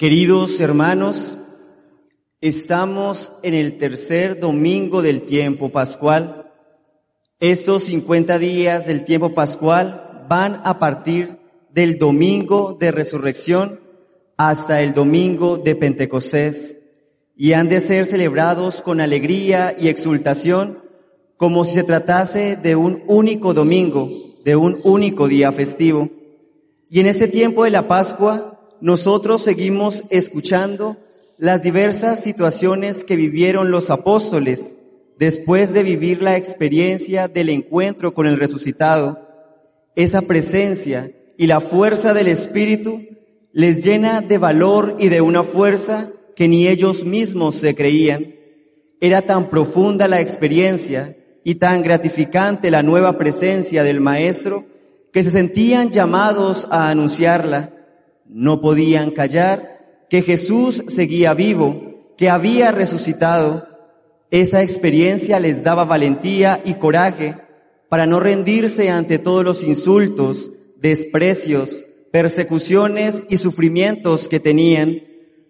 Queridos hermanos, estamos en el tercer domingo del tiempo pascual. Estos 50 días del tiempo pascual van a partir del domingo de resurrección hasta el domingo de Pentecostés y han de ser celebrados con alegría y exultación como si se tratase de un único domingo, de un único día festivo. Y en este tiempo de la Pascua nosotros seguimos escuchando las diversas situaciones que vivieron los apóstoles después de vivir la experiencia del encuentro con el resucitado. Esa presencia y la fuerza del Espíritu les llena de valor y de una fuerza que ni ellos mismos se creían. Era tan profunda la experiencia y tan gratificante la nueva presencia del Maestro que se sentían llamados a anunciarla no podían callar que Jesús seguía vivo, que había resucitado. Esa experiencia les daba valentía y coraje para no rendirse ante todos los insultos, desprecios, persecuciones y sufrimientos que tenían.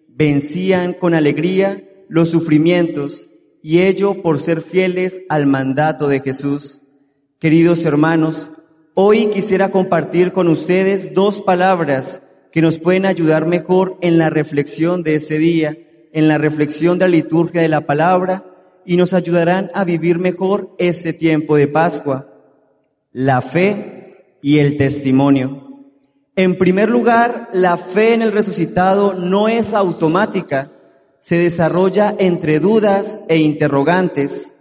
Vencían con alegría los sufrimientos y ello por ser fieles al mandato de Jesús. Queridos hermanos, hoy quisiera compartir con ustedes dos palabras que nos pueden ayudar mejor en la reflexión de este día, en la reflexión de la liturgia de la palabra y nos ayudarán a vivir mejor este tiempo de Pascua, la fe y el testimonio. En primer lugar, la fe en el resucitado no es automática, se desarrolla entre dudas e interrogantes.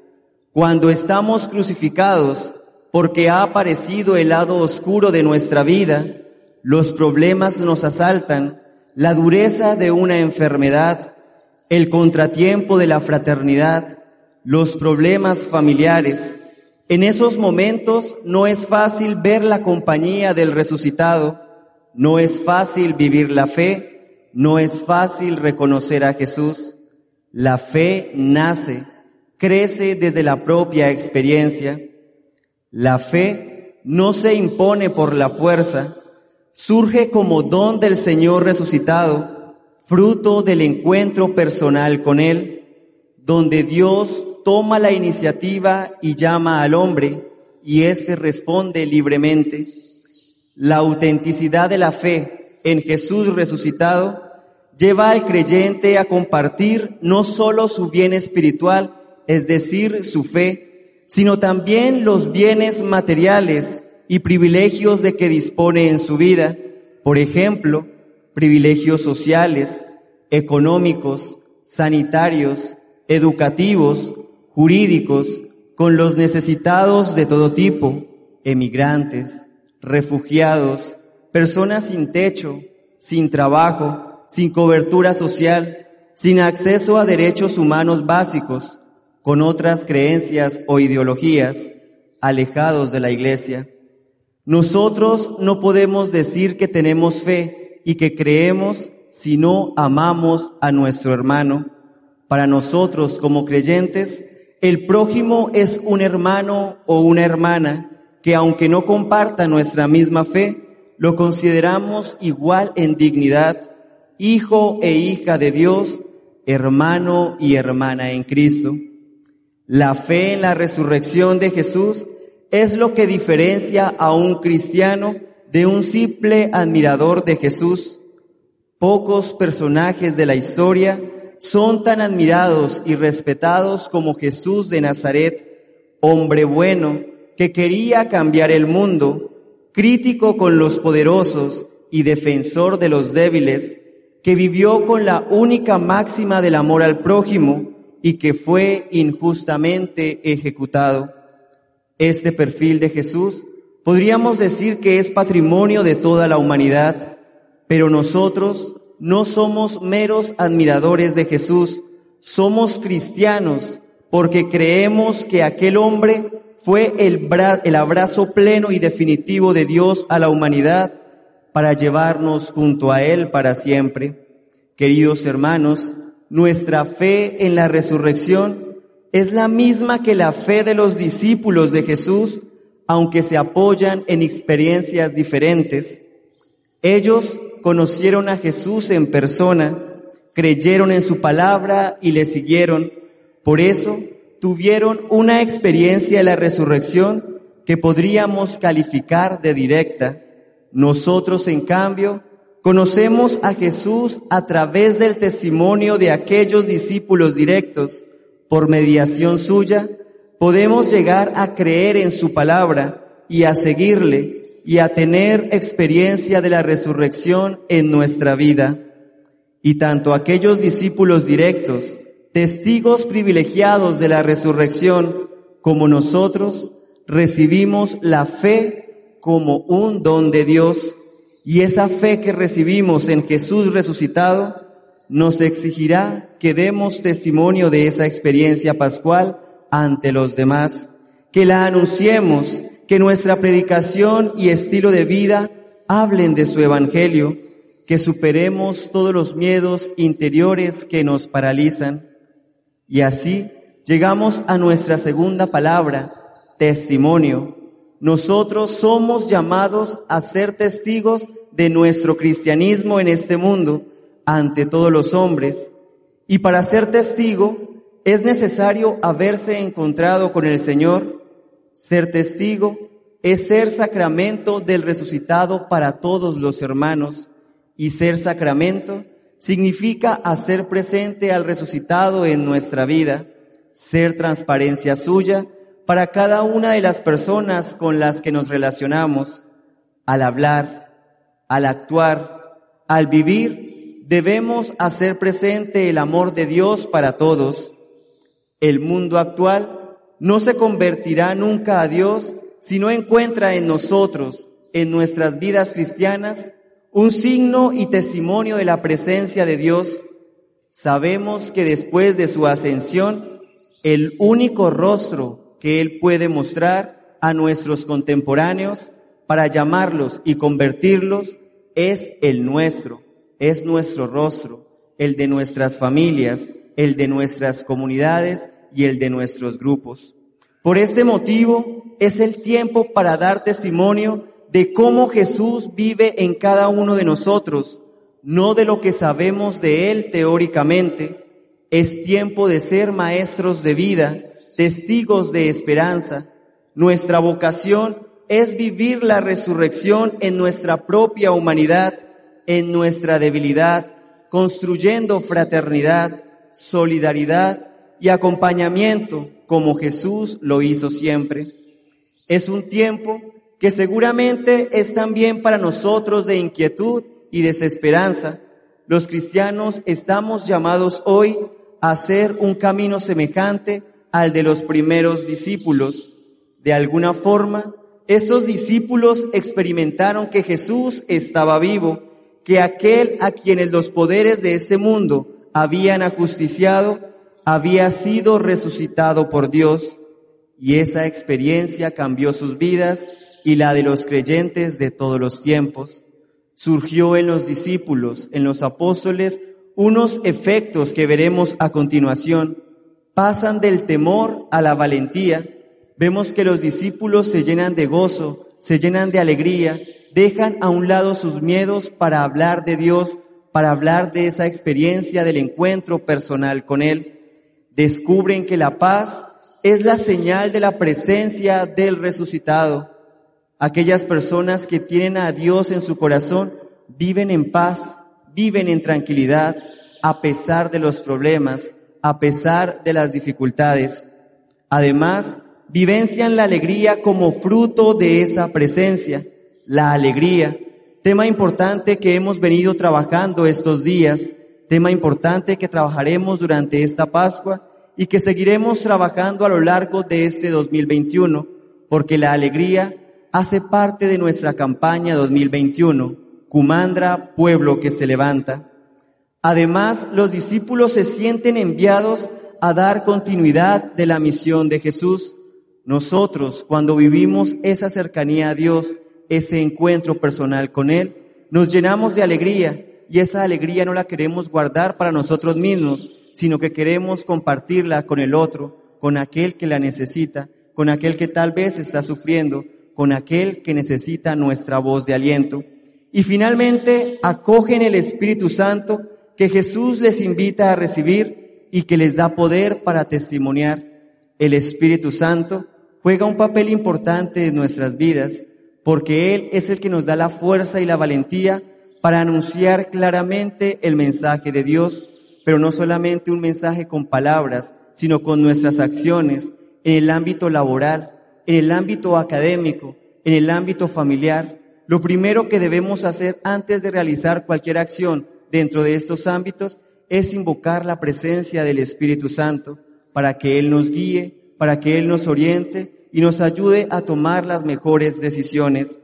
Cuando estamos crucificados porque ha aparecido el lado oscuro de nuestra vida, los problemas nos asaltan, la dureza de una enfermedad, el contratiempo de la fraternidad, los problemas familiares. En esos momentos no es fácil ver la compañía del resucitado, no es fácil vivir la fe, no es fácil reconocer a Jesús. La fe nace, crece desde la propia experiencia. La fe no se impone por la fuerza, surge como don del Señor resucitado, fruto del encuentro personal con Él, donde Dios toma la iniciativa y llama al hombre y éste responde libremente. La autenticidad de la fe en Jesús resucitado lleva al creyente a compartir no solo su bien espiritual, es decir, su fe, sino también los bienes materiales y privilegios de que dispone en su vida, por ejemplo, privilegios sociales, económicos, sanitarios, educativos, jurídicos, con los necesitados de todo tipo, emigrantes, refugiados, personas sin techo, sin trabajo, sin cobertura social, sin acceso a derechos humanos básicos, con otras creencias o ideologías, alejados de la iglesia. Nosotros no podemos decir que tenemos fe y que creemos si no amamos a nuestro hermano. Para nosotros como creyentes, el prójimo es un hermano o una hermana que aunque no comparta nuestra misma fe, lo consideramos igual en dignidad, hijo e hija de Dios, hermano y hermana en Cristo. La fe en la resurrección de Jesús es lo que diferencia a un cristiano de un simple admirador de Jesús. Pocos personajes de la historia son tan admirados y respetados como Jesús de Nazaret, hombre bueno que quería cambiar el mundo, crítico con los poderosos y defensor de los débiles, que vivió con la única máxima del amor al prójimo y que fue injustamente ejecutado. Este perfil de Jesús podríamos decir que es patrimonio de toda la humanidad, pero nosotros no somos meros admiradores de Jesús, somos cristianos porque creemos que aquel hombre fue el, el abrazo pleno y definitivo de Dios a la humanidad para llevarnos junto a Él para siempre. Queridos hermanos, nuestra fe en la resurrección es la misma que la fe de los discípulos de Jesús, aunque se apoyan en experiencias diferentes. Ellos conocieron a Jesús en persona, creyeron en su palabra y le siguieron. Por eso tuvieron una experiencia de la resurrección que podríamos calificar de directa. Nosotros, en cambio, conocemos a Jesús a través del testimonio de aquellos discípulos directos. Por mediación suya, podemos llegar a creer en su palabra y a seguirle y a tener experiencia de la resurrección en nuestra vida. Y tanto aquellos discípulos directos, testigos privilegiados de la resurrección, como nosotros, recibimos la fe como un don de Dios. Y esa fe que recibimos en Jesús resucitado nos exigirá que demos testimonio de esa experiencia pascual ante los demás, que la anunciemos, que nuestra predicación y estilo de vida hablen de su evangelio, que superemos todos los miedos interiores que nos paralizan. Y así llegamos a nuestra segunda palabra, testimonio. Nosotros somos llamados a ser testigos de nuestro cristianismo en este mundo ante todos los hombres. Y para ser testigo es necesario haberse encontrado con el Señor. Ser testigo es ser sacramento del resucitado para todos los hermanos. Y ser sacramento significa hacer presente al resucitado en nuestra vida, ser transparencia suya para cada una de las personas con las que nos relacionamos. Al hablar, al actuar, al vivir, debemos hacer presente el amor de Dios para todos. El mundo actual no se convertirá nunca a Dios si no encuentra en nosotros, en nuestras vidas cristianas, un signo y testimonio de la presencia de Dios. Sabemos que después de su ascensión, el único rostro que Él puede mostrar a nuestros contemporáneos para llamarlos y convertirlos es el nuestro, es nuestro rostro, el de nuestras familias, el de nuestras comunidades y el de nuestros grupos. Por este motivo es el tiempo para dar testimonio de cómo Jesús vive en cada uno de nosotros, no de lo que sabemos de Él teóricamente. Es tiempo de ser maestros de vida, testigos de esperanza. Nuestra vocación es vivir la resurrección en nuestra propia humanidad, en nuestra debilidad, construyendo fraternidad, solidaridad y acompañamiento como Jesús lo hizo siempre. Es un tiempo que seguramente es también para nosotros de inquietud y desesperanza. Los cristianos estamos llamados hoy a hacer un camino semejante al de los primeros discípulos. De alguna forma, estos discípulos experimentaron que Jesús estaba vivo, que aquel a quienes los poderes de este mundo habían ajusticiado, había sido resucitado por Dios y esa experiencia cambió sus vidas y la de los creyentes de todos los tiempos. Surgió en los discípulos, en los apóstoles, unos efectos que veremos a continuación. Pasan del temor a la valentía. Vemos que los discípulos se llenan de gozo, se llenan de alegría, dejan a un lado sus miedos para hablar de Dios para hablar de esa experiencia del encuentro personal con Él. Descubren que la paz es la señal de la presencia del resucitado. Aquellas personas que tienen a Dios en su corazón viven en paz, viven en tranquilidad, a pesar de los problemas, a pesar de las dificultades. Además, vivencian la alegría como fruto de esa presencia. La alegría tema importante que hemos venido trabajando estos días, tema importante que trabajaremos durante esta Pascua y que seguiremos trabajando a lo largo de este 2021, porque la alegría hace parte de nuestra campaña 2021, Cumandra, pueblo que se levanta. Además, los discípulos se sienten enviados a dar continuidad de la misión de Jesús. Nosotros, cuando vivimos esa cercanía a Dios, ese encuentro personal con Él, nos llenamos de alegría y esa alegría no la queremos guardar para nosotros mismos, sino que queremos compartirla con el otro, con aquel que la necesita, con aquel que tal vez está sufriendo, con aquel que necesita nuestra voz de aliento. Y finalmente acogen el Espíritu Santo que Jesús les invita a recibir y que les da poder para testimoniar. El Espíritu Santo juega un papel importante en nuestras vidas porque Él es el que nos da la fuerza y la valentía para anunciar claramente el mensaje de Dios, pero no solamente un mensaje con palabras, sino con nuestras acciones en el ámbito laboral, en el ámbito académico, en el ámbito familiar. Lo primero que debemos hacer antes de realizar cualquier acción dentro de estos ámbitos es invocar la presencia del Espíritu Santo para que Él nos guíe, para que Él nos oriente y nos ayude a tomar las mejores decisiones.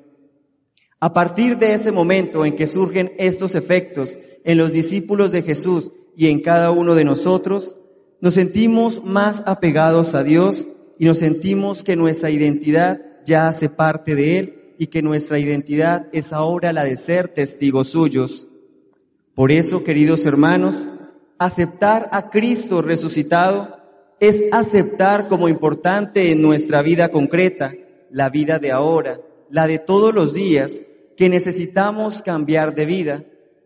A partir de ese momento en que surgen estos efectos en los discípulos de Jesús y en cada uno de nosotros, nos sentimos más apegados a Dios y nos sentimos que nuestra identidad ya hace parte de Él y que nuestra identidad es ahora la de ser testigos suyos. Por eso, queridos hermanos, aceptar a Cristo resucitado es aceptar como importante en nuestra vida concreta, la vida de ahora, la de todos los días, que necesitamos cambiar de vida,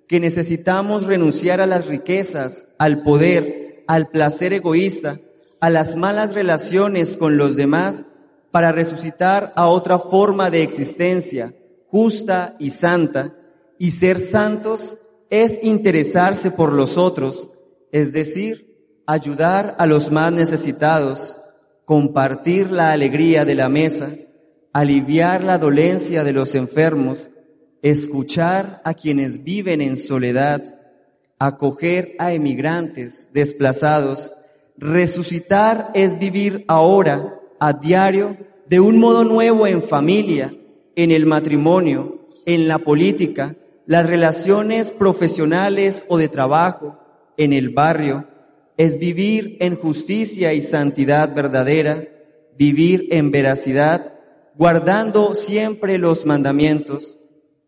que necesitamos renunciar a las riquezas, al poder, al placer egoísta, a las malas relaciones con los demás, para resucitar a otra forma de existencia, justa y santa, y ser santos es interesarse por los otros, es decir, ayudar a los más necesitados, compartir la alegría de la mesa, aliviar la dolencia de los enfermos, escuchar a quienes viven en soledad, acoger a emigrantes desplazados. Resucitar es vivir ahora, a diario, de un modo nuevo en familia, en el matrimonio, en la política, las relaciones profesionales o de trabajo, en el barrio, es vivir en justicia y santidad verdadera, vivir en veracidad, guardando siempre los mandamientos,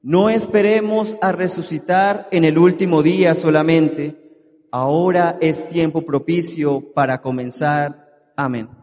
no esperemos a resucitar en el último día solamente. Ahora es tiempo propicio para comenzar. Amén.